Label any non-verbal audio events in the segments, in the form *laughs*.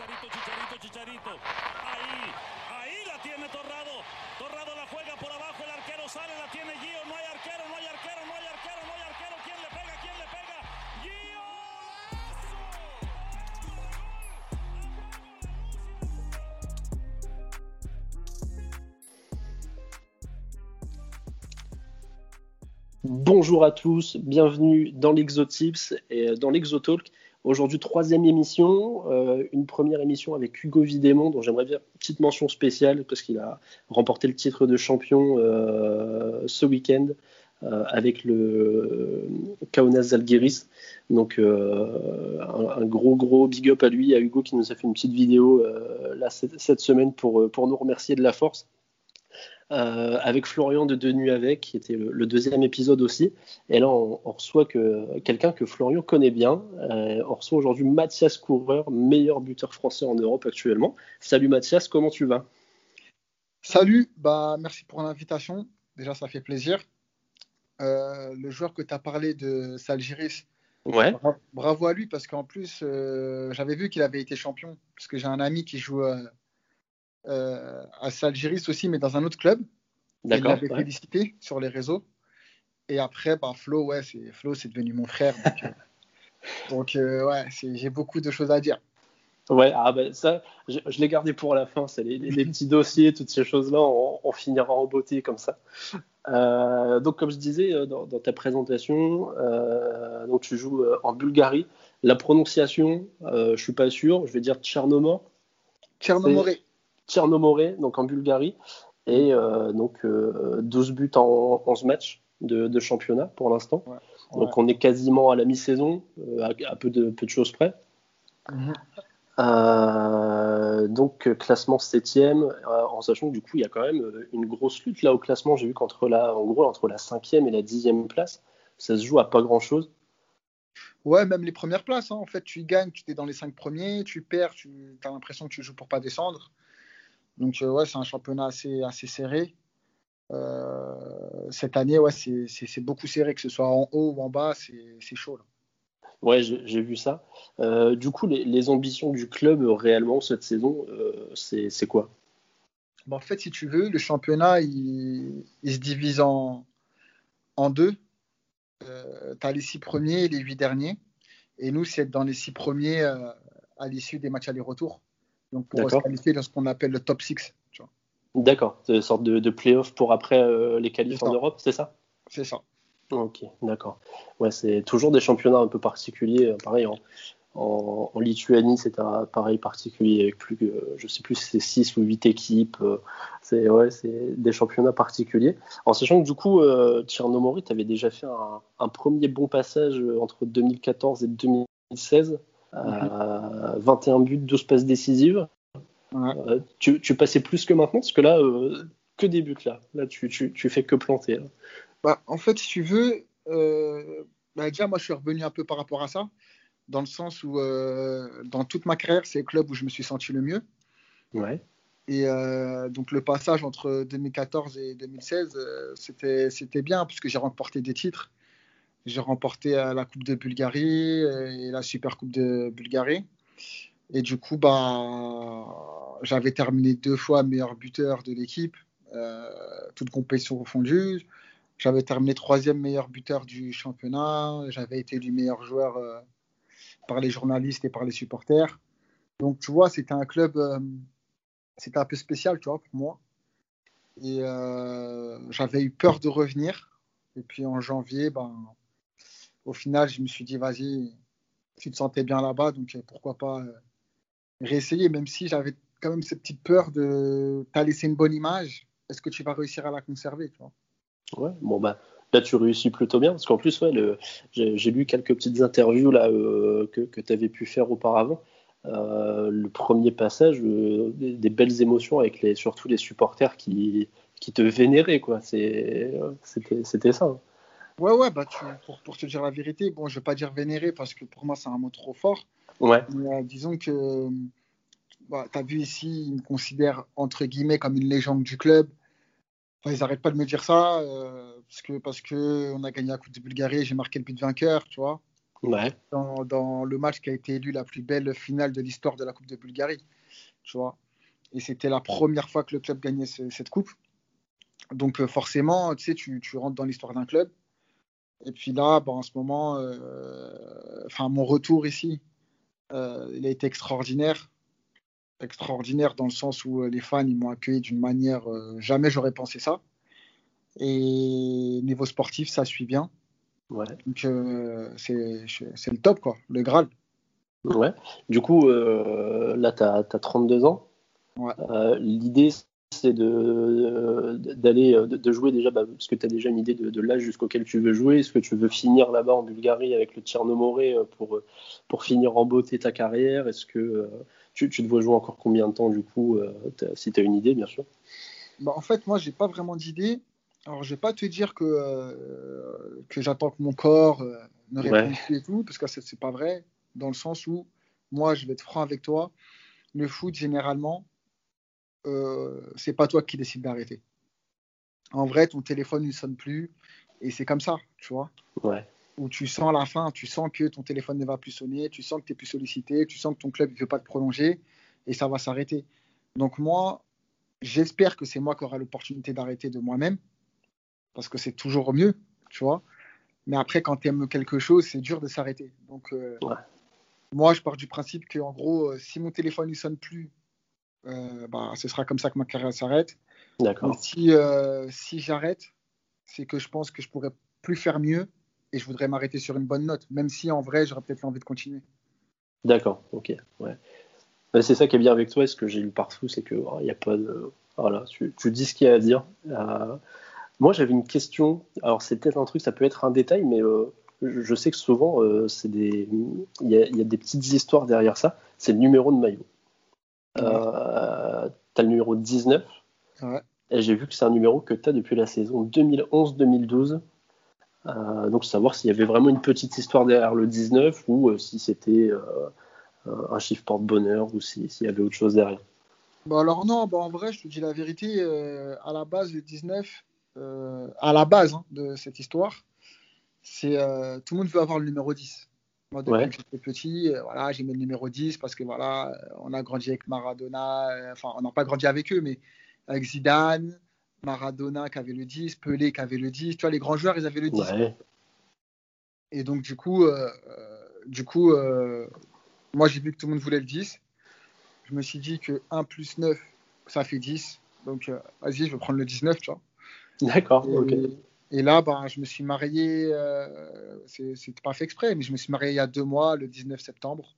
Chicharito, Chicharito, Chicharito. Ahí, ahí la tiene Torrado. Torrado la juega por abajo, el arquero sale, la tiene Gio. No hay arquero, no hay arquero, no hay arquero, no hay arquero. ¿Quién le pega? ¿Quién le pega? Gio. Bonjour à tous, bienvenue dans l'Exotips et dans l'Exotalk. Aujourd'hui, troisième émission, euh, une première émission avec Hugo Vidémon, dont j'aimerais bien une petite mention spéciale parce qu'il a remporté le titre de champion euh, ce week-end euh, avec le Kaunas Zalgiris. Donc, un, gros, gros big up à lui, à Hugo qui nous a fait une petite vidéo là, cette, cette semaine pour, pour nous remercier de la force. Euh, avec Florian de Denu avec, qui était le, le, deuxième épisode aussi. Et là, on, on reçoit que, quelqu'un que Florian connaît bien. Euh, on reçoit aujourd'hui Mathias Coureur, meilleur buteur français en Europe actuellement. Salut Mathias, comment tu vas? Salut, bah, merci pour l'invitation. Déjà, ça fait plaisir. Euh, le joueur que tu as parlé de Salgiris, Ouais. bra- bravo à lui parce qu'en plus, euh, j'avais vu qu'il avait été champion. Parce que j'ai un ami qui joue à Salgiris aussi, mais dans un autre club. Il D'accord. l'avait ouais. félicité sur les réseaux. Et après, bah, Flo, ouais, c'est Flo, c'est devenu mon frère. Donc, euh, *laughs* donc, euh, ouais, j'ai beaucoup de choses à dire. Ouais, ah ben ça, je, je l'ai gardé pour la fin. C'est les, les- les petits dossiers, toutes ces choses-là, on, on finira en beauté comme ça. Euh, donc, comme je disais euh, dans, dans ta présentation, euh, donc tu joues euh, en Bulgarie. La prononciation, euh, je suis pas sûr. Je vais dire Tchernomor, Tchernomoré, Tchernomoré, donc en Bulgarie, et euh, donc euh, 12 buts en 11 matchs de, de championnat pour l'instant. Ouais. Donc, on est quasiment à la mi-saison, euh, à, à peu de peu de choses près. Mhm. Euh, donc euh, classement 7ème, euh, en sachant que du coup il y a quand même euh, une grosse lutte là au classement. J'ai vu qu'entre la, en gros entre la 5ème et la 10ème place, ça se joue à pas grand chose. Ouais, même les premières places. hein. En fait, tu gagnes, tu es dans les cinq premiers, tu perds, tu as l'impression que tu joues pour pas descendre. Donc, euh, ouais, c'est un championnat assez, assez serré. Euh, cette année, ouais, c'est beaucoup serré, que ce soit en haut ou en bas, c'est chaud. là. Ouais, j'ai vu ça. Euh, du coup, les, les ambitions du club euh, réellement cette saison, euh, c'est quoi? Bon, en fait, si tu veux, le championnat, il, il se divise en, en deux. Tu as les six premiers et les huit derniers. Et nous, c'est être dans les six premiers à l'issue des matchs aller-retour. Donc, pour se qualifier dans ce qu'on appelle le top 6. Tu vois. D'accord, c'est une sorte de, de play-off pour après euh, les qualifs en. Europe, c'est ça? C'est ça. Ok, d'accord. Ouais, c'est toujours des championnats un peu particuliers. euh, Pareil, en, en, en Lituanie, c'est un pareil particulier avec plus que, je sais plus si c'est 6 ou 8 équipes. euh, C'est ouais, des championnats particuliers. En sachant que du coup, euh, Tchernomoré, tu avais déjà fait un, un premier bon passage entre 2014 et 2016. Euh, 21 buts, 12 passes décisives. Ouais. Euh, tu, tu passais plus que maintenant parce que là, euh, que des buts là. Là, tu, tu, tu fais que planter. là. Bah, en fait, si tu veux, euh, bah, déjà, moi, je suis revenu un peu par rapport à ça, dans le sens où, euh, dans toute ma carrière, c'est le club où je me suis senti le mieux. Ouais. Et euh, donc, le passage entre 2014 et 2016, euh, c'était, c'était bien, puisque j'ai remporté des titres. J'ai remporté euh, la Coupe de Bulgarie euh, et la Super Coupe de Bulgarie. Et du coup, bah, j'avais terminé deux fois meilleur buteur de l'équipe, euh, toute compétition confondue. J'avais terminé troisième meilleur buteur du championnat. J'avais été élu meilleur joueur euh, par les journalistes et par les supporters. Donc, tu vois, c'était un club, c'était un peu spécial, tu vois, pour moi. Et j'avais eu peur de revenir. Et puis en janvier, ben, au final, je me suis dit, vas-y, tu te sentais bien là-bas, donc euh, pourquoi pas euh, réessayer, même si j'avais quand même cette petite peur de t'as laissé une bonne image, est-ce que tu vas réussir à la conserver, tu vois? Ouais, bon bah là tu réussis plutôt bien parce qu'en plus ouais, j'ai lu quelques petites interviews là euh, que, que tu avais pu faire auparavant. Le premier passage, des, belles émotions avec les surtout les supporters qui, qui te vénéraient quoi. C'était ça. hein. Ouais, ouais, bah, tu, pour, pour te dire la vérité, bon, je vais pas dire vénérer parce que pour moi, c'est un mot trop fort. Ouais, Mais euh, disons que, bah, tu as vu ici, ils me considèrent entre guillemets comme une légende du club. Enfin, ils n'arrêtent pas de me dire ça euh, parce que parce que on a gagné la Coupe de Bulgarie, j'ai marqué le but vainqueur, tu vois. Ouais. Dans, dans, le match qui a été élu la plus belle finale de l'histoire de la Coupe de Bulgarie. Tu vois. Et c'était la première fois que le club gagnait cette coupe. Donc forcément, tu sais, tu, tu rentres dans l'histoire d'un club. Et puis là, en ce moment, euh, enfin mon retour ici, euh, il a été extraordinaire. Extraordinaire dans le sens où les fans ils m'ont accueilli d'une manière jamais j'aurais pensé ça. Et niveau sportif, ça suit bien. Ouais. Donc euh, c'est le top, quoi, le Graal. Ouais. Du coup, euh, là, tu as, 32 ans. Ouais. Euh, L'idée, c'est de, d'aller de, jouer déjà, bah, parce que tu as déjà une idée de, l'âge jusqu'auquel tu veux jouer. Est-ce que tu veux finir là-bas en Bulgarie avec le Tchernomoré pour, pour finir en beauté ta carrière? Est-ce que tu, tu te vois jouer encore combien de temps, du coup, si tu as une idée, bien sûr? Bah, En fait, moi, j'ai pas vraiment d'idée. Alors, je vais pas te dire que, euh, que j'attends que mon corps euh, ne réponde plus et tout, parce que c'est pas vrai, dans le sens où, moi, je vais être franc avec toi, le foot, généralement, euh, c'est pas toi qui décides d'arrêter. En vrai, ton téléphone ne sonne plus, et c'est comme ça, tu vois. Ouais. Où tu sens la fin, tu sens que ton téléphone ne va plus sonner, tu sens que tu es plus sollicité, tu sens que ton club ne veut pas te prolonger, et ça va s'arrêter. Donc, moi, j'espère que c'est moi qui aurai l'opportunité d'arrêter de moi-même parce que c'est toujours mieux, tu vois. Mais après, quand tu aimes quelque chose, c'est dur de s'arrêter. Donc, euh, moi, je pars du principe que, en gros, euh, si mon téléphone ne sonne plus, bah, ce sera comme ça que ma carrière s'arrête. D'accord. Si, si j'arrête, c'est que je pense que je pourrais plus faire mieux et je voudrais m'arrêter sur une bonne note, même si en vrai, j'aurais peut-être envie de continuer. D'accord, ok. Ouais. C'est ça qui est bien avec toi, et ce que j'ai lu partout, c'est que il oh, n'y a pas de. Voilà, tu, tu, dis ce qu'il y a à dire. Moi, j'avais une question. Alors, c'est peut-être un truc, ça peut être un détail, mais euh, je sais que souvent, euh, c'est des, il y, a des petites histoires derrière ça. C'est le numéro de maillot. Euh, tu as le numéro 19. Ouais. Et j'ai vu que c'est un numéro que tu as depuis la saison 2011-2012. donc, savoir s'il y avait vraiment une petite histoire derrière le 19 ou si c'était un chiffre porte-bonheur ou s'il y avait autre chose derrière. Bah alors non, bah en vrai, je te dis la vérité, à la base, le 19, euh, à la base hein, de cette histoire, c'est euh, tout le monde veut avoir le numéro 10. Moi, depuis que j'étais petit, euh, voilà, j'ai mis le numéro 10 parce que voilà, on a grandi avec Maradona, enfin, on n'a pas grandi avec eux, mais avec Zidane, Maradona qui avait le 10, Pelé qui avait le 10, tu vois, les grands joueurs, ils avaient le 10. Et donc, du coup, du coup moi, j'ai vu que tout le monde voulait le 10. Je me suis dit que 1 plus 9, ça fait 10. Donc, vas-y, je vais prendre le 19, tu vois. D'accord, ok. Et là, ben, je me suis marié, euh, c'est pas fait exprès, mais je me suis marié il y a deux mois, le 19 septembre.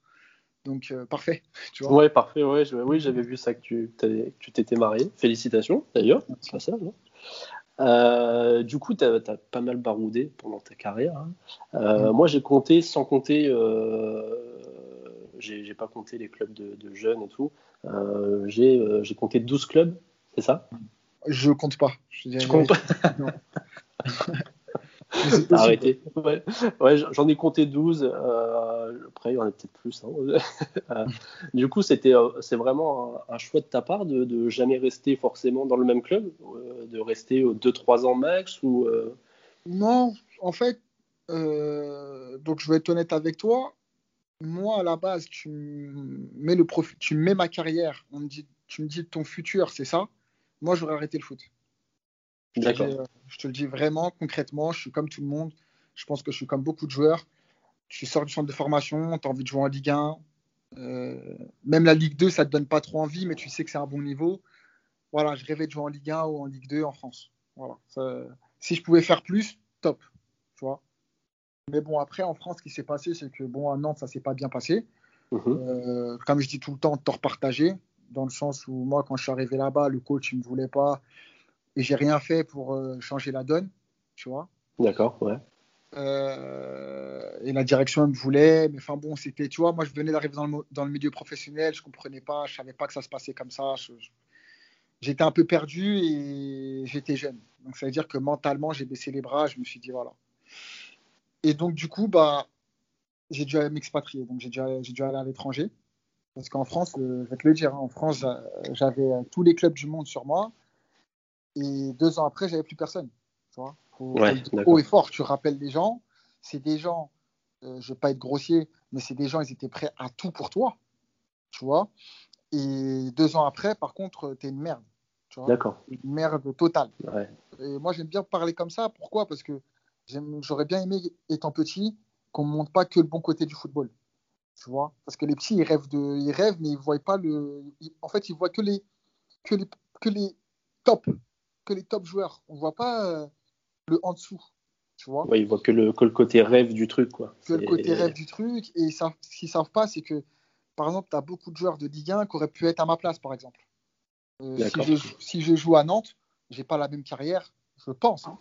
Donc, euh, parfait. *laughs* Tu vois ouais, parfait. Ouais, oui, j'avais vu ça que tu t'étais marié. Félicitations, d'ailleurs. C'est ça, euh, du coup, tu as, pas mal baroudé pendant ta carrière. Hein. Euh, mm. Moi, j'ai compté, sans compter, j'ai pas compté les clubs de, de jeunes et tout. j'ai compté 12 clubs, c'est ça? Je compte pas. Je compte pas? *laughs* Arrêtez. Ouais, ouais j'en ai compté 12. Euh, après, il y en a peut-être plus. Hein. *laughs* Euh, du coup, c'était, euh, c'est vraiment un, choix de ta part de, de, jamais rester forcément dans le même club, de rester 2-3 ans max ou Non, en fait, donc je vais être honnête avec toi. Moi, à la base, tu mets le profit, tu mets ma carrière. On me dit, tu me dis ton futur, c'est ça moi, j'aurais arrêté le foot. D'accord. Euh, je, te le dis vraiment, concrètement, je suis comme tout le monde. Je pense que je suis comme beaucoup de joueurs. Tu sors du centre de formation, tu as envie de jouer en Ligue 1. Euh, même la Ligue 2, ça ne te donne pas trop envie, mais tu sais que c'est un bon niveau. Voilà, je rêvais de jouer en Ligue 1 ou en Ligue 2 en France. Voilà. si je pouvais faire plus, top. Tu vois. Mais bon, après, en France, ce qui s'est passé, c'est que bon, à Nantes, ça s'est pas bien passé. Mhm. Euh, comme je dis tout le temps, tort partagé dans le sens où moi, quand je suis arrivé là-bas, le coach, il ne me voulait pas et j'ai rien fait pour euh, changer la donne, tu vois. D'accord, ouais. Euh, et la direction, elle me voulait, mais enfin bon, c'était, tu vois, moi, je venais d'arriver dans le, dans le, milieu professionnel, je comprenais pas, je savais pas que ça se passait comme ça. j'étais un peu perdu et j'étais jeune. Donc, ça veut dire que mentalement, j'ai baissé les bras, je me suis dit, voilà. Et donc, du coup, bah, j'ai dû m'expatrier. Donc, j'ai dû, dû aller à l'étranger. Parce qu'en France, euh, je vais te le dire, hein, en France, j'avais tous les clubs du monde sur moi. Et deux ans après, j'avais plus personne. Tu vois haut et fort, tu rappelles les gens. C'est des gens je je vais pas être grossier, mais c'est des gens, ils étaient prêts à tout pour toi, tu vois. Et deux ans après, par contre, tu es une merde. D'accord. Une merde totale. Ouais. Et moi, j'aime bien parler comme ça. Pourquoi? Parce que j'aurais bien aimé, étant petit, qu'on ne montre pas que le bon côté du football. Tu vois Parce que les petits, ils rêvent, de, ils rêvent mais ils voient pas le. en fait, ils voient que les, que les, que les top, que les top joueurs. On voit pas euh, le en dessous. Tu vois ouais, ils voient que le, que le côté rêve du truc. Quoi. Que le côté rêve du truc. Et ça, ce qu'ils savent pas, c'est que, par exemple, tu as beaucoup de joueurs de Ligue 1 qui auraient pu être à ma place, par exemple. Euh, si, je, si, je, joue à Nantes, j'ai pas la même carrière, je pense, hein,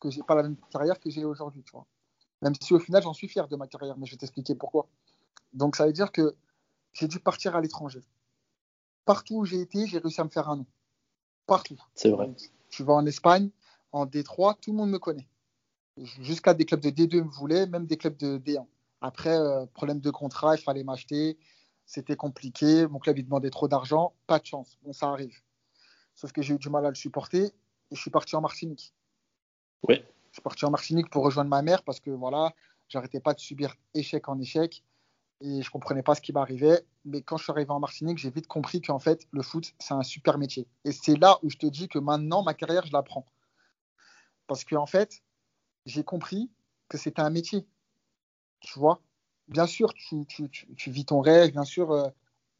que j'ai pas la même carrière que j'ai aujourd'hui. Tu vois même si au final, j'en suis fier de ma carrière, mais je vais t'expliquer pourquoi. Donc, ça veut dire que j'ai dû partir à l'étranger. Partout où j'ai été, j'ai réussi à me faire un nom. Partout. C'est vrai. Tu vas en Espagne, en D3, tout le monde me connaît. Jusqu'à des clubs de D2 me voulaient, même des clubs de D1. Après, euh, problème de contrat, il fallait m'acheter. C'était compliqué. Mon club, il demandait trop d'argent. Pas de chance. Bon, ça arrive. Sauf que j'ai eu du mal à le supporter et je suis parti en Martinique. Oui. Je suis parti en Martinique pour rejoindre ma mère parce que voilà, j'arrêtais pas de subir échec en échec et je comprenais pas ce qui m'arrivait. Mais quand je suis arrivé en Martinique, j'ai vite compris qu'en fait, le foot, c'est un super métier. Et c'est là où je te dis que maintenant, ma carrière, je la prends. Parce qu'en en fait, j'ai compris que c'était un métier. Tu vois? Bien sûr, tu, tu, tu, vis ton rêve, bien sûr, euh,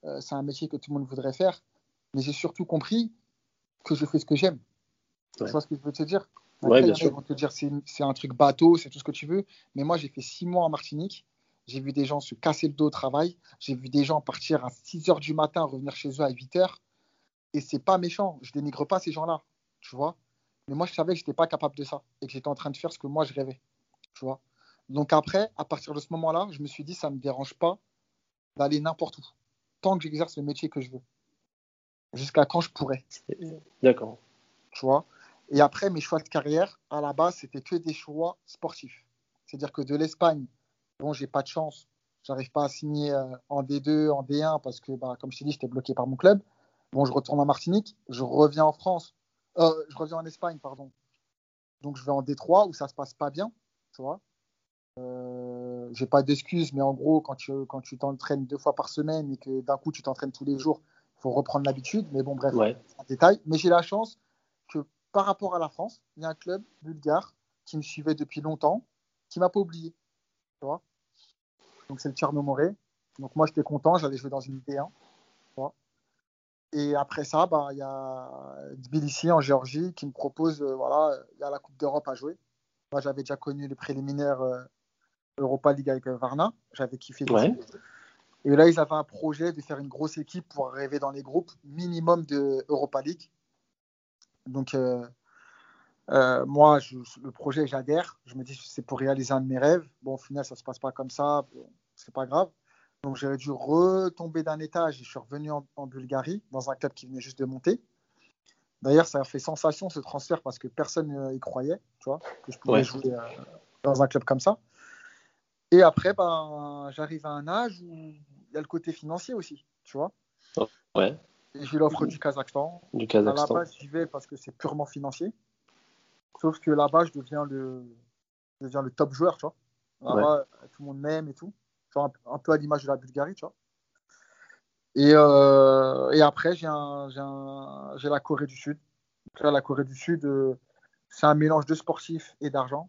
euh, c'est un métier que tout le monde voudrait faire. Mais j'ai surtout compris que je fais ce que j'aime. Tu vois ce que je veux te dire? Ouais, bien sûr. Ils vont te dire c'est un truc bateau, c'est tout ce que tu veux. Mais moi, j'ai fait six mois en Martinique. J'ai vu des gens se casser le dos au travail. J'ai vu des gens partir à 6 heures du matin, revenir chez eux à 8 heures. Et c'est pas méchant. Je dénigre pas ces gens-là. Tu vois? Mais moi, je savais que je n'étais pas capable de ça. Et que j'étais en train de faire ce que moi, je rêvais. Tu vois? Donc après, à partir de ce moment-là, je me suis dit, ça ne me dérange pas d'aller n'importe où. Tant que j'exerce le métier que je veux. Jusqu'à quand je pourrais. D'accord. Tu vois? Et après, mes choix de carrière, à la base, c'était que des choix sportifs. C'est-à-dire que de l'Espagne, bon, j'ai pas de chance. J'arrive pas à signer euh, en D2, en D1, parce que, bah, comme je t'ai dit, j'étais bloqué par mon club. Bon, je retourne en Martinique, je reviens en France, euh, je reviens en Espagne, pardon. Donc, je vais en D3 où ça se passe pas bien, tu vois. Euh, j'ai pas d'excuses, mais en gros, quand tu quand tu t'entraînes deux fois par semaine et que d'un coup tu t'entraînes tous les jours, il faut reprendre l'habitude. Mais bon, bref, c'est un détail. Mais j'ai la chance par rapport à la France, il y a un club bulgare qui me suivait depuis longtemps, qui m'a pas oublié. Tu vois Donc c'est le Tchernomoré. Donc moi j'étais content, j'allais jouer dans une D1. Et après ça, bah, il y a Tbilissi en Géorgie qui me propose, euh, voilà, il y a la Coupe d'Europe à jouer. Moi j'avais déjà connu les préliminaires euh, Europa League avec euh, Varna, j'avais kiffé. Et là ils avaient un projet de faire une grosse équipe pour arriver dans les groupes minimum de Europa League. Donc, euh, euh, moi, le projet, j'adhère. Je me dis c'est pour réaliser un de mes rêves. Bon, au final, ça ne se passe pas comme ça. c'est pas grave. Donc, j'ai dû retomber d'un étage et je suis revenu en, Bulgarie, dans un club qui venait juste de monter. D'ailleurs, ça a fait sensation ce transfert parce que personne n'y croyait, tu vois, que je pouvais jouer euh, dans un club comme ça. Et après, ben, j'arrive à un âge où il y a le côté financier aussi, tu vois. Ouais. J'ai l'offre du Kazakhstan. Du Kazakhstan. À la base, j'y vais parce que c'est purement financier. Sauf que là-bas, je deviens le, je deviens le top joueur, tu vois. Là-bas, tout le monde m'aime et tout. Genre un, peu à l'image de la Bulgarie, tu vois. Et, euh, et après, j'ai la Corée du Sud. la Corée du Sud, euh, c'est un mélange de sportif et d'argent.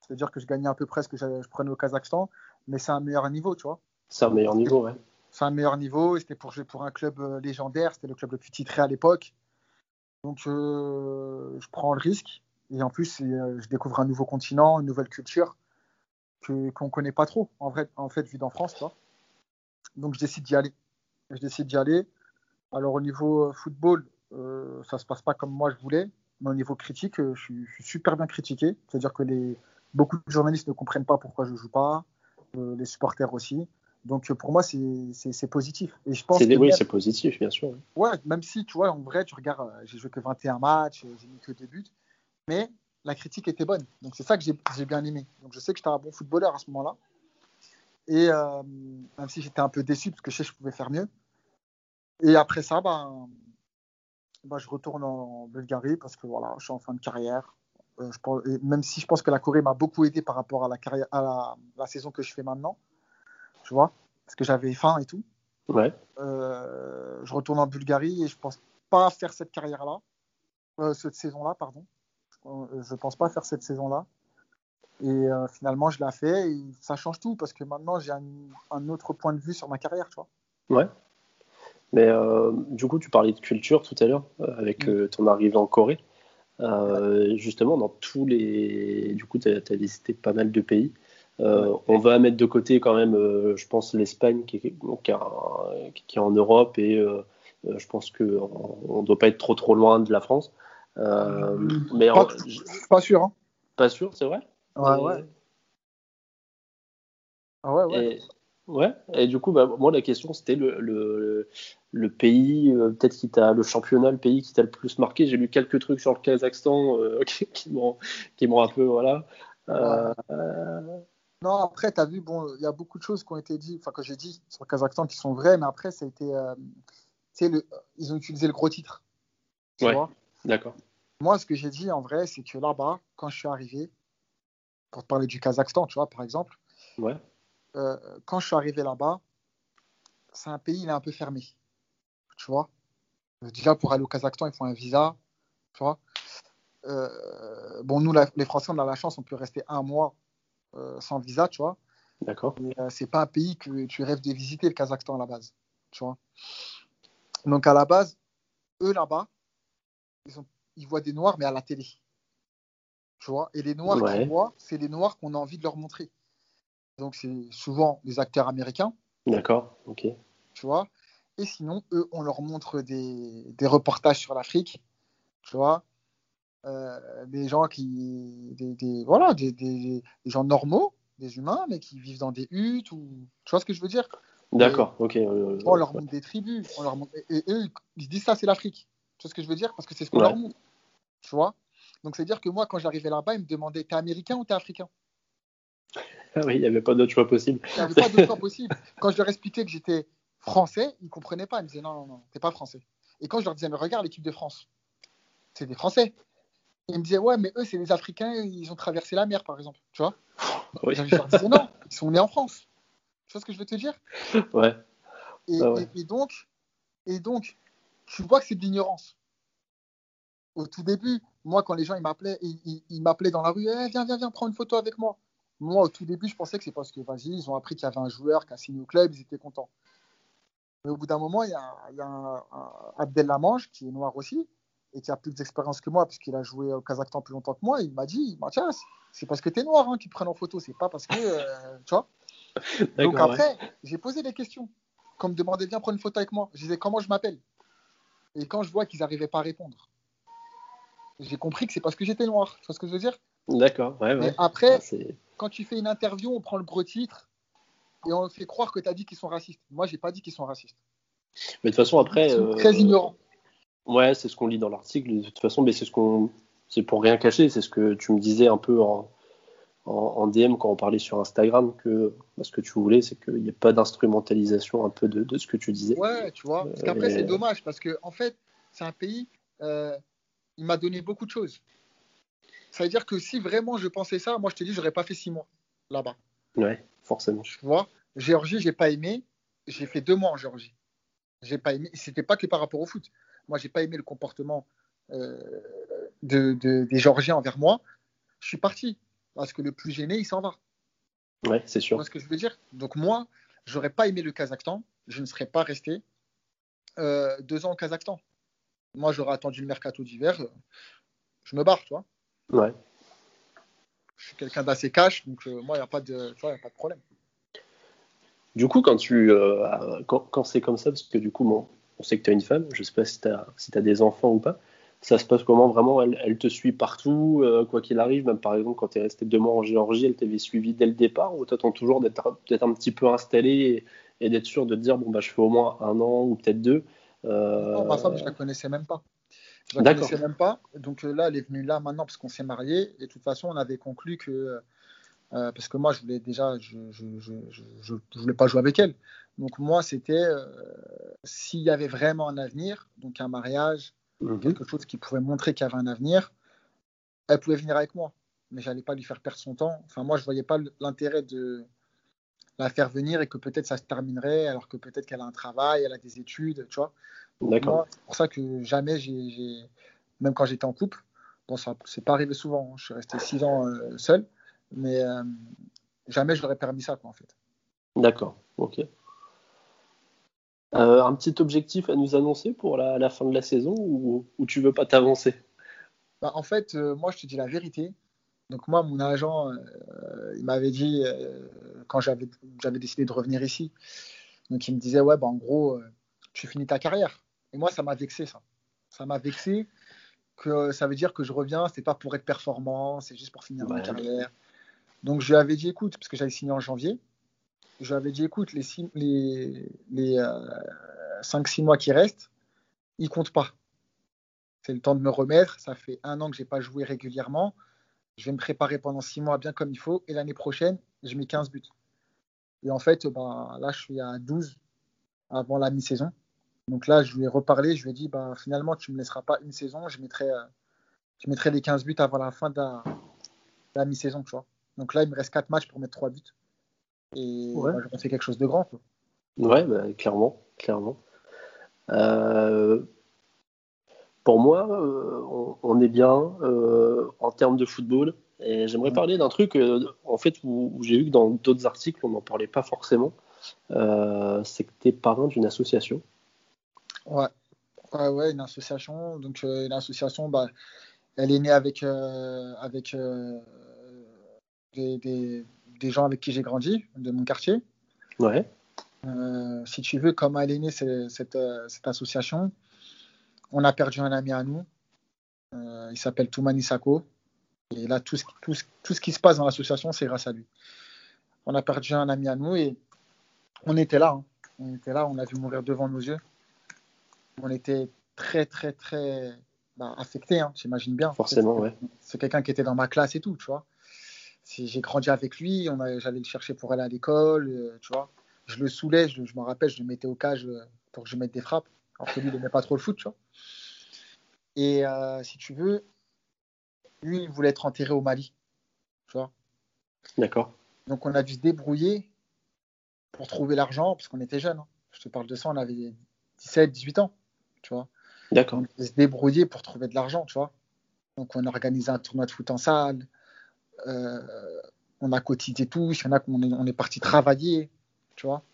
C'est-à-dire que je gagnais à peu près ce que je prenais au Kazakhstan, mais c'est un meilleur niveau, tu vois. C'est un meilleur niveau, ouais c'est un meilleur niveau. C'était pour jouer pour un club euh, légendaire. C'était le club le plus titré à l'époque. Donc, euh, je prends le risque. Et en plus, euh, je découvre un nouveau continent, une nouvelle culture qu'on ne connaît pas trop, en, vrai, en fait, vu en France. Toi. Donc, je décide d'y aller. Je décide d'y aller. Alors, au niveau football, ça ne se passe pas comme moi je voulais. Mais au niveau critique, je suis, super bien critiqué. C'est-à-dire que les, beaucoup de journalistes ne comprennent pas pourquoi je ne joue pas. les supporters aussi. Donc pour moi, c'est positif. Et je pense oui, c'est positif, bien sûr. Ouais, même si, tu vois, en vrai, tu regardes, euh, j'ai joué que 21 matchs, euh, j'ai mis que deux buts, mais la critique était bonne. Donc c'est ça que j'ai bien aimé. Donc je sais que j'étais un bon footballeur à ce moment-là. Et euh, même si j'étais un peu déçu, parce que je sais que je pouvais faire mieux. Et après ça, ben, ben je retourne en Bulgarie parce que voilà, je suis en fin de carrière. même si je pense que la Corée m'a beaucoup aidé par rapport à la, carrière, à la, saison que je fais maintenant, tu vois, parce que j'avais faim et tout. Ouais. je retourne en Bulgarie et je pense pas faire cette carrière-là, cette saison-là, pardon. Je pense pas faire cette saison-là. Et finalement, je l'ai fait et ça change tout parce que maintenant, j'ai un, un, autre point de vue sur ma carrière, tu vois. Ouais. Mais euh, du coup, tu parlais de culture tout à l'heure euh, avec mm. euh, ton arrivée en Corée. justement, dans tous les. Du coup, tu as, visité pas mal de pays. on va mettre de côté quand même, je pense, l'Espagne qui, qui, qui, est en Europe et je pense qu'on ne doit pas être trop trop loin de la France. Mm. mais pas, pas, sûr. Hein. Pas sûr, c'est vrai? Ouais, ouais. Ah ouais, ouais. Ouais, et du coup, bah, moi, la question, c'était le, le, le, pays, euh, peut-être qui t'a, le championnat, le pays qui t'a le plus marqué. J'ai lu quelques trucs sur le Kazakhstan euh, *laughs* qui, qui m'ont un peu, voilà. Euh, non, après, tu as vu, bon, il y a beaucoup de choses qui ont été dites, enfin, que j'ai dit sur le Kazakhstan qui sont vraies, mais après, ça a été, le, ils ont utilisé le gros titre. ouais, d'accord. Moi, ce que j'ai dit, en vrai, c'est que là-bas, quand je suis arrivé, pour te parler du Kazakhstan, tu vois, par exemple, ouais euh, quand je suis arrivé là-bas, c'est un pays, il est un peu fermé. Tu vois? Euh, Déjà, pour aller au Kazakhstan, il faut un visa. Tu vois? Euh, Bon, nous, les Français, on a la chance, on peut rester un mois sans visa, tu vois? D'accord. c'est pas un pays que tu rêves de visiter, le Kazakhstan, à la base. Tu vois? Donc, à la base, eux, là-bas, ils, ils voient des noirs, mais à la télé. Tu vois? Et les noirs qu'ils voient, c'est les noirs qu'on a envie de leur montrer. Donc, c'est souvent des acteurs américains. D'accord, ok. Tu vois? Et sinon, eux, on leur montre des, des reportages sur l'Afrique. Tu vois? Euh, Des gens qui. Des, voilà, des, des, gens normaux, des humains, mais qui vivent dans des huttes. Ou... Tu vois ce que je veux dire? D'accord, ok. on leur montre des tribus. On leur montre... et, eux, ils disent ça, c'est l'Afrique. Tu vois ce que je veux dire? Parce que c'est ce qu'on leur montre. Tu vois? Donc, c'est-à-dire que moi, quand j'arrivais là-bas, ils me demandaient T'es américain ou t'es africain? Ah oui, il n'y avait pas d'autre choix possible. Il n'y avait pas d'autre choix possible. *laughs* Quand je leur expliquais que j'étais français, ils ne comprenaient pas. Ils me disaient non, non, non, t'es pas français. Et quand je leur disais, mais regarde l'équipe de France, c'est des Français. ils me disaient, ouais, mais eux, c'est des Africains, ils ont traversé la mer, par exemple. Tu vois? Oui. Je leur disais, non, ils sont nés en France. Tu vois ce que je veux te dire? Ouais. Et, ah Et, donc, et donc, tu vois que c'est de l'ignorance. Au tout début, moi, quand les gens ils m'appelaient, ils, ils, m'appelaient dans la rue, eh, viens, viens, viens, prends une photo avec moi. Moi, au tout début, je pensais que c'est parce que, vas-y, ils ont appris qu'il y avait un joueur qui a signé au club, ils étaient contents. Mais au bout d'un moment, il y a, il y a un, Abdel Lamange, qui est noir aussi, et qui a plus d'expérience que moi, puisqu'il a joué au Kazakhstan plus longtemps que moi. Il m'a dit, Mathias, c'est parce que tu es noir hein, qu'ils prennent en photo, c'est pas parce que. Euh, tu vois *laughs* Donc après, j'ai posé des questions. Comme me demandait, viens prendre une photo avec moi. Je disais, comment je m'appelle? Et quand je vois qu'ils n'arrivaient pas à répondre, j'ai compris que c'est parce que j'étais noir. Tu vois ce que je veux dire? D'accord, ouais, ouais. Mais après, quand tu fais une interview, on prend le gros titre et on fait croire que tu as dit qu'ils sont racistes. Moi, j'ai pas dit qu'ils sont racistes. Mais de toute façon, après. Ils très euh, ignorants. Ouais, c'est ce qu'on lit dans l'article. De toute façon, mais c'est ce qu'on. C'est pour rien cacher. C'est ce que tu me disais un peu en, en, DM quand on parlait sur Instagram que ce que tu voulais, c'est qu'il n'y ait pas d'instrumentalisation un peu de, de, ce que tu disais. Ouais, tu vois. Parce qu'après, c'est dommage parce que en fait, c'est un pays. Euh, il m'a donné beaucoup de choses. Ça veut dire que si vraiment je pensais ça, moi je te dis, j'aurais pas fait six mois là-bas. Ouais, forcément. Tu vois, Géorgie, j'ai pas aimé. J'ai fait deux mois en Géorgie. J'ai pas aimé. C'était pas que par rapport au foot. Moi, j'ai pas aimé le comportement euh, de, des Géorgiens envers moi. Je suis parti parce que le plus gêné, il s'en va. Ouais, c'est sûr. Tu vois ce que je veux dire? Donc moi, j'aurais pas aimé le Kazakhstan. Je ne serais pas resté euh, deux ans au Kazakhstan. Moi, j'aurais attendu le mercato d'hiver. Je me barre, tu vois. Ouais. Je suis quelqu'un d'assez cash, donc euh, moi, il n'y a, pas de, a pas de problème. Du coup, quand, tu, euh, quand, c'est comme ça, parce que du coup, bon, on sait que tu as une femme, je ne sais pas si tu as, si as des enfants ou pas, ça se passe comment vraiment? Elle, elle, te suit partout, euh, quoi qu'il arrive, même par exemple quand tu es resté deux mois en Géorgie, elle t'avait suivi dès le départ ou t'attends toujours d'être peut-être un petit peu installé et, d'être sûr de te dire bon bah je fais au moins un an ou peut-être deux. Non, ma femme je la connaissais même pas. Je ne la connaissais même pas. Donc euh, là, elle est venue là maintenant parce qu'on s'est marié. Et de toute façon, on avait conclu que. Euh, parce que moi, je voulais déjà. Je ne voulais pas jouer avec elle. Donc moi, c'était. Euh, s'il y avait vraiment un avenir, donc un mariage, mhm. quelque chose qui pouvait montrer qu'il y avait un avenir, elle pouvait venir avec moi, mais j'allais pas lui faire perdre son temps. Enfin, moi, je voyais pas l'intérêt de la faire venir et que peut-être ça se terminerait, alors que peut-être qu'elle a un travail, elle a des études, tu vois. D'accord. C'est pour ça que jamais j'ai, même quand j'étais en couple, bon, ça c'est pas arrivé souvent. Hein. Je suis resté six ans euh, seul, mais euh, jamais je leur ai permis ça, quoi, en fait. D'accord. Ok. Euh, un petit objectif à nous annoncer pour la, fin de la saison ou, ou tu veux pas t'avancer? Bah, En fait, euh, moi, je te dis la vérité. Donc moi, mon agent, euh, il m'avait dit, quand j'avais décidé de revenir ici, donc il me disait, ouais, bah, en gros, tu finis ta carrière. Et moi, ça m'a vexé, ça. Ça m'a vexé que ça veut dire que je reviens, c'est pas pour être performant, c'est juste pour finir ma carrière. Donc je lui avais dit, écoute, parce que j'avais signé en janvier, je lui avais dit écoute, les, les, les 5-6 euh, mois qui restent, ils comptent pas. C'est le temps de me remettre. Ça fait un an que j'ai pas joué régulièrement. Je vais me préparer pendant 6 mois bien comme il faut. Et l'année prochaine, je mets 15 buts. Et en fait, ben, là, je suis à 12 avant la mi-saison. Donc là, je lui ai reparlé. Je lui ai dit ben, finalement, tu ne me laisseras pas une saison. Je mettrai, euh, les 15 buts avant la fin de la, la mi-saison. Donc là, il me reste 4 matchs pour mettre 3 buts. Et ouais. bah, fait quelque chose de grand. Quoi. Ouais, bah, clairement, clairement. Euh, pour moi, euh, on, est bien euh, en termes de football. Et j'aimerais parler d'un truc, en fait, où, j'ai vu que dans d'autres articles, on n'en parlait pas forcément. c'est que tu es parrain d'une association. Ouais. ouais, ouais, une association. Donc, une association, bah, elle est née avec, avec des, des gens avec qui j'ai grandi, de mon quartier. Ouais. Euh, si tu veux, comme elle est née, cette, euh, cette, association, on a perdu un ami à nous. Euh, il s'appelle Toumani Sako. Et là, tout ce, tout, tout ce qui se passe dans l'association, c'est grâce à lui. On a perdu un ami à nous et on était là. Hein. On était là, on l'a vu mourir devant nos yeux. On était très, très, très bah, affectés, hein, j'imagine bien. Forcément, ouais. C'est quelqu'un qui était dans ma classe et tout, tu vois j'ai grandi avec lui, j'allais le chercher pour aller à l'école, euh, tu vois. Je le saoulais, je, je me rappelle, je le mettais au cage euh, pour que je mette des frappes, alors que lui, il n'aimait pas trop le foot, tu vois. Et euh, si tu veux, lui, il voulait être enterré au Mali, tu vois. D'accord. Donc on a dû se débrouiller pour trouver l'argent, parce qu'on était jeunes. Hein. Je te parle de ça, on avait 17, 18 ans, tu vois. D'accord. On a se débrouiller pour trouver de l'argent, tu vois. Donc on a organisé un tournoi de foot en salle, euh, on a cotisé tous, il y en a qu'on est, on est parti travailler, tu vois.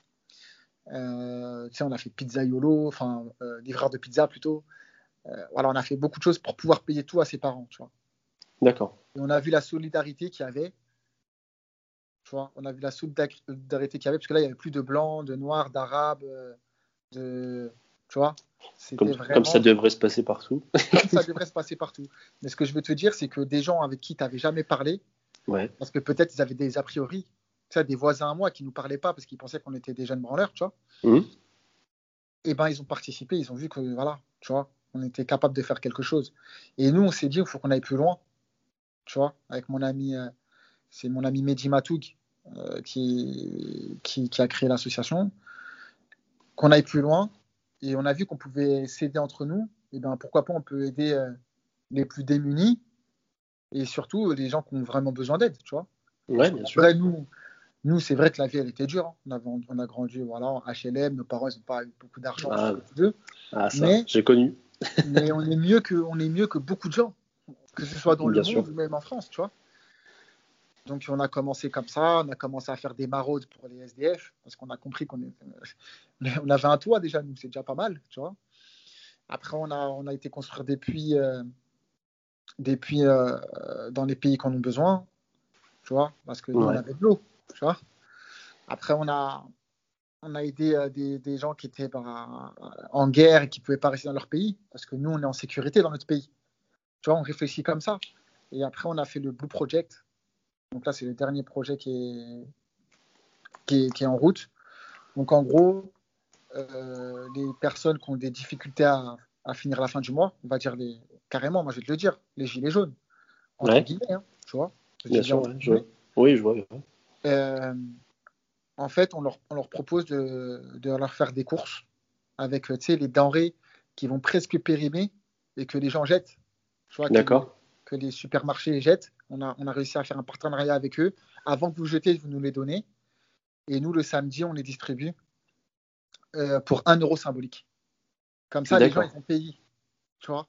Euh, tu sais, on a fait pizza yolo, enfin, euh, livreur de pizza plutôt. voilà, on a fait beaucoup de choses pour pouvoir payer tout à ses parents, tu vois. D'accord. Et on a vu la solidarité qu'il y avait. Tu vois, on a vu la solidarité qu'il y avait, parce que là, il n'y avait plus de blancs, de noirs, d'arabes, de. Tu vois comme, comme, ça devrait se passer partout. comme ça devrait se passer partout. Mais ce que je veux te dire, c'est que des gens avec qui tu n'avais jamais parlé, parce que peut-être ils avaient des a priori. Tu des voisins à moi qui nous parlaient pas parce qu'ils pensaient qu'on était des jeunes branleurs, tu vois. Mmh. Et eh ben ils ont participé, ils ont vu que voilà, tu vois, on était capable de faire quelque chose. Et nous, on s'est dit, il faut qu'on aille plus loin, tu vois, avec mon ami, euh, c'est mon ami Mehdi Matoug euh, qui, qui, a créé l'association, qu'on aille plus loin. Et on a vu qu'on pouvait s'aider entre nous. Et ben pourquoi pas, on peut aider euh, les plus démunis et surtout les gens qui ont vraiment besoin d'aide, tu vois. Ouais, bien sûr. nous, nous c'est vrai que la vie, elle était dure. Hein. On, a, on, a, grandi voilà, en HLM, nos parents, ils n'ont pas eu beaucoup d'argent. Ah, ah mais, j'ai connu. *laughs* mais on est, mieux que, on est mieux que beaucoup de gens, que ce soit dans le monde ou même en France, tu vois. Donc on a commencé comme ça, on a commencé à faire des maraudes pour les SDF, parce qu'on a compris qu'on *laughs* on avait un toit déjà, nous, c'est déjà pas mal, tu vois. Après, on a, on a été construire des puits euh, des puits euh, dans les pays qui en ont besoin, tu vois, parce que nous, on avait de l'eau, tu vois. Après, on a, on a aidé euh, des, des, gens qui étaient bah, en guerre et qui ne pouvaient pas rester dans leur pays, parce que nous, on est en sécurité dans notre pays. Tu vois, on réfléchit comme ça. Et après, on a fait le Blue Project. Donc là, c'est le dernier projet qui est, qui est, qui est en route. Donc en gros, euh, les personnes qui ont des difficultés à, à finir la fin du mois, on va dire les, carrément, moi je vais te le dire, les gilets jaunes. En ouais. guillemets, hein, tu vois. Bien sûr, oui, je vois. Euh, en fait, on leur, on leur propose de, de, leur faire des courses avec les denrées qui vont presque périmer et que les gens jettent. D'accord. que les supermarchés jettent. On a, on a réussi à faire un partenariat avec eux. Avant que vous jetez, vous nous les donnez. Et nous, le samedi, on les distribue euh, pour un euro symbolique. Comme ça, les gens, ils ont payé. Tu vois?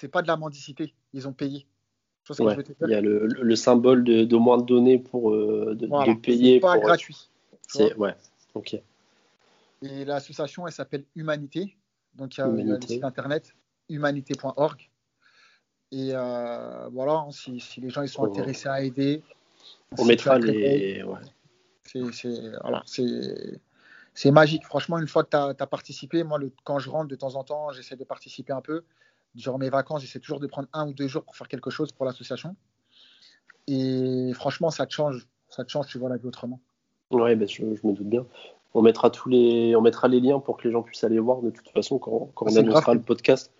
C'est pas de la mendicité. Ils ont payé. il y a le, le symbole de, de, moins de données pour euh, de, de, payer. C'est pas gratuit. C'est ouais. Ok. Et l'association, elle s'appelle Humanité. Donc, il y a, le site internet humanité.org. Et euh, voilà, hein, si, si, les gens ils sont intéressés à aider, on mettra les. C'est magique. Franchement, une fois que tu as, participé, moi, le, quand je rentre de temps en temps, j'essaie de participer un peu. Durant mes vacances, j'essaie toujours de prendre un ou deux jours pour faire quelque chose pour l'association. Et franchement, ça te change. Ça te change, tu vois la vie autrement. Ouais, ben, je, me doute bien. On mettra, tous les, on mettra les liens pour que les gens puissent aller voir. De toute façon, quand, quand on annoncera le podcast,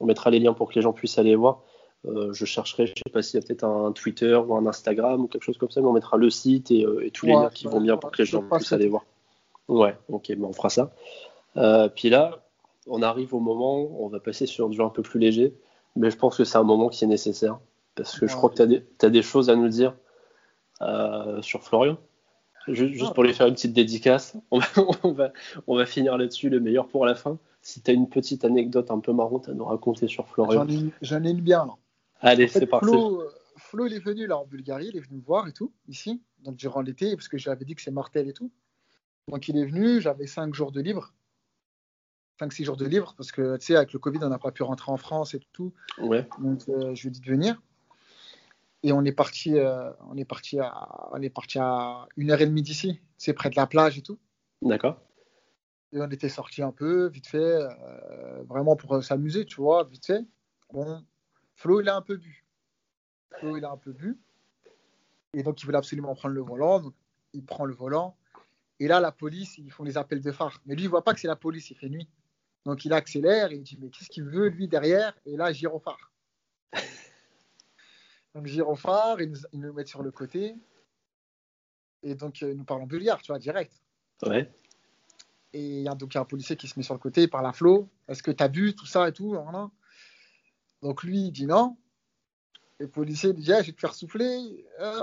on mettra les liens pour que les gens puissent aller voir. Euh, je chercherai, je sais pas s'il y a peut-être un Twitter ou un Instagram ou quelque chose comme ça, mais on mettra le site et, euh, tous les liens qui vont bien pour que les gens puissent aller voir. Ouais, ok, ben on fera ça. Euh, puis là, on arrive au moment, on va passer sur du un peu plus léger, mais je pense que c'est un moment qui est nécessaire parce que je crois que tu as, des choses à nous dire sur Florian. Juste, pour lui faire une petite dédicace, *laughs* on va, on va, finir là-dessus, le meilleur pour la fin. Si tu as une petite anecdote un peu marrante à nous raconter sur Florian. J'en ai, une bien là. Allez, c'est parti. Euh, Flo, il est venu là en Bulgarie, il est venu me voir et tout, ici, donc durant l'été, parce que j'avais dit que c'est mortel et tout. Donc il est venu, j'avais 5 jours de libre. 5-6 jours de libre, parce que tu sais, avec le Covid, on n'a pas pu rentrer en France et tout. Ouais. Donc euh, je lui ai dit de venir. Et on est parti, euh, on est parti à, on est parti à une heure et demie d'ici, c'est près de la plage et tout. D'accord. Et on était sorti un peu, vite fait, vraiment pour s'amuser, tu vois, vite fait. Bon, Flo, il a un peu bu. Flo, il a un peu bu. Et donc, il voulait absolument prendre le volant. Donc, il prend le volant. Et là, la police, ils font les appels de phare. Mais lui, il voit pas que c'est la police, il fait nuit. Donc, il accélère et il dit Mais qu'est-ce qu'il veut, lui, derrière? Et là, gyrophare. *laughs* donc, gyrophare, ils nous, mettent sur le côté. Et donc, euh, nous parlent en bulgare, tu vois, direct. Ouais. Et il y a donc un policier qui se met sur le côté, il parle à Flo. Est-ce que tu as bu tout ça et tout voilà. Donc lui, il dit non. Et le policier dit, ah, je vais te faire souffler. Euh,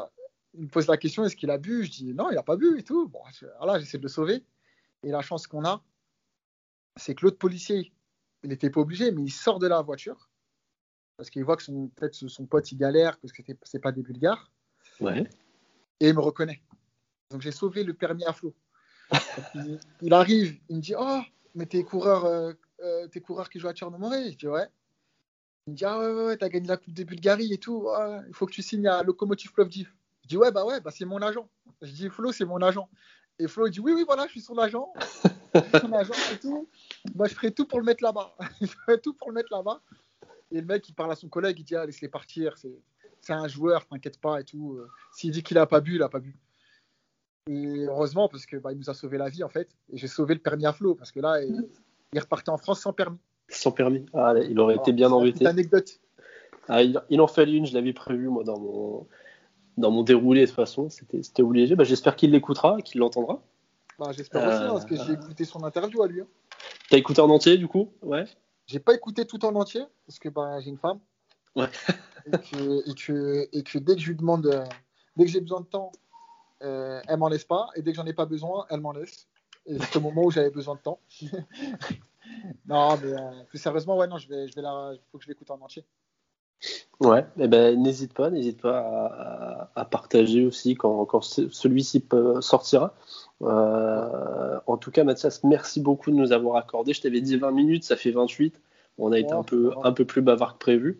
il me pose la question, est-ce qu'il a bu? Je dis, non, il n'a pas bu et tout. Bon, voilà, j'essaie de le sauver. Et la chance qu'on a, c'est que l'autre policier, il n'était pas obligé, mais il sort de la voiture. Parce qu'il voit que son, peut-être son pote, il galère, parce que c'est pas des Bulgares. Ouais. Et il me reconnaît. Donc j'ai sauvé le permis à flot. il, arrive, il me dit, oh, mais t'es coureur, euh, euh, coureur qui joue à Tchernomoré? Je dis, ouais. Il me dit Ah ouais, ouais, ouais t'as gagné la Coupe de Bulgarie et tout. il faut que tu signes à Lokomotiv Plovdiv. Je dis Ouais, bah ouais, bah c'est mon agent. Je dis Flo, c'est mon agent. Et Flo, il dit Oui, oui, voilà, je suis son agent. *laughs* son agent et tout. Moi, je ferai tout pour le mettre là-bas. *laughs* je ferai tout pour le mettre là-bas. Et le mec, il parle à son collègue, il dit Ah, laisse-les partir. C'est un joueur, t'inquiète pas et tout. S'il dit qu'il a pas bu, il a pas bu. Et heureusement, parce que bah, il nous a sauvé la vie en fait. Et j'ai sauvé le permis à Flo, parce que là, il, il repartait en France sans permis. Sans permis. Ah, il aurait été bien embêté. anecdote. Ah, il, il, en fallait une, je l'avais prévu moi dans mon, dans mon déroulé de toute façon, c'était obligé. Bah, J'espère qu'il l'écoutera, qu'il l'entendra. Bah, J'espère aussi, hein, parce que j'ai écouté son interview à lui. Hein. T'as écouté en entier du coup? Ouais. J'ai pas écouté tout en entier, parce que bah, j'ai une femme. Ouais. et, que, et, que, et, que, dès que je lui demande, euh, dès que j'ai besoin de temps, euh, elle m'en laisse pas, et dès que j'en ai pas besoin, elle m'en laisse. Et c'est au *laughs* moment où j'avais besoin de temps. *laughs* non, mais euh, plus sérieusement, ouais, non, je vais, je vais la, faut que je l'écoute en entier. Ouais, eh ben, n'hésite pas, n'hésite pas à, à, partager aussi quand, quand celui-ci sortira. Euh, en tout cas, Mathias, merci beaucoup de nous avoir accordé. Je t'avais dit 20 minutes, ça fait 28. On a été un peu, un peu plus bavard que prévu.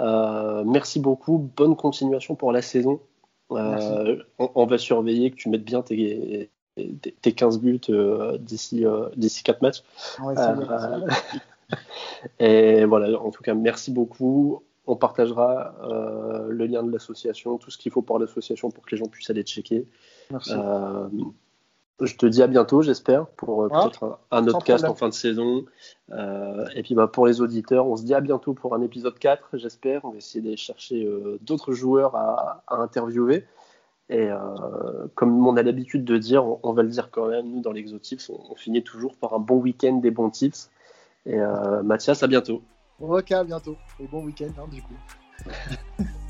Euh, merci beaucoup, bonne continuation pour la saison. Euh, on, on, va surveiller que tu mettes bien tes, tes 15 buts d'ici d'ici 4 matchs. *laughs* Et voilà, en tout cas, merci beaucoup. On partagera le lien de l'association, tout ce qu'il faut pour l'association pour que les gens puissent aller checker. Merci. je te dis à bientôt, j'espère, pour ah, peut-être un, autre cast en fin de saison. et puis bah, pour les auditeurs, on se dit à bientôt pour un épisode 4, j'espère. On va essayer d'aller chercher d'autres joueurs à, à interviewer. Et euh, comme on a l'habitude de dire, on, va le dire quand même, nous dans l'Exotips, on, on, finit toujours par un bon week-end des bons tips. Et euh, Mathias, à bientôt. Ok, à bientôt. Et bon week-end, hein, du coup. *laughs*